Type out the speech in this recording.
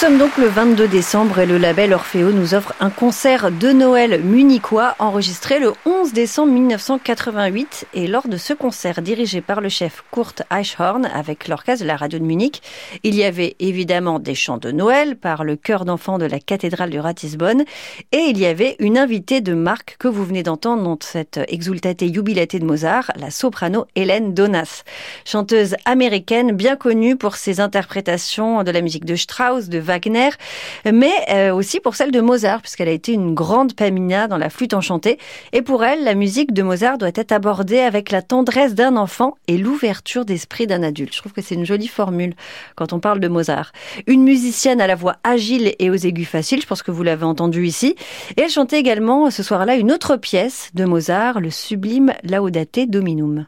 sommes donc le 22 décembre et le label Orfeo nous offre un concert de Noël munichois enregistré le 11 décembre 1988. Et lors de ce concert dirigé par le chef Kurt Eichhorn avec l'orchestre de la radio de Munich, il y avait évidemment des chants de Noël par le chœur d'enfants de la cathédrale de Ratisbonne et il y avait une invitée de marque que vous venez d'entendre dans cette exultate jubilate de Mozart, la soprano Hélène Donas. Chanteuse américaine bien connue pour ses interprétations de la musique de Strauss, de Wagner, mais euh, aussi pour celle de Mozart, puisqu'elle a été une grande pamina dans la flûte enchantée. Et pour elle, la musique de Mozart doit être abordée avec la tendresse d'un enfant et l'ouverture d'esprit d'un adulte. Je trouve que c'est une jolie formule quand on parle de Mozart. Une musicienne à la voix agile et aux aigus faciles, je pense que vous l'avez entendu ici. Et elle chantait également ce soir-là une autre pièce de Mozart, le sublime Laudate Dominum.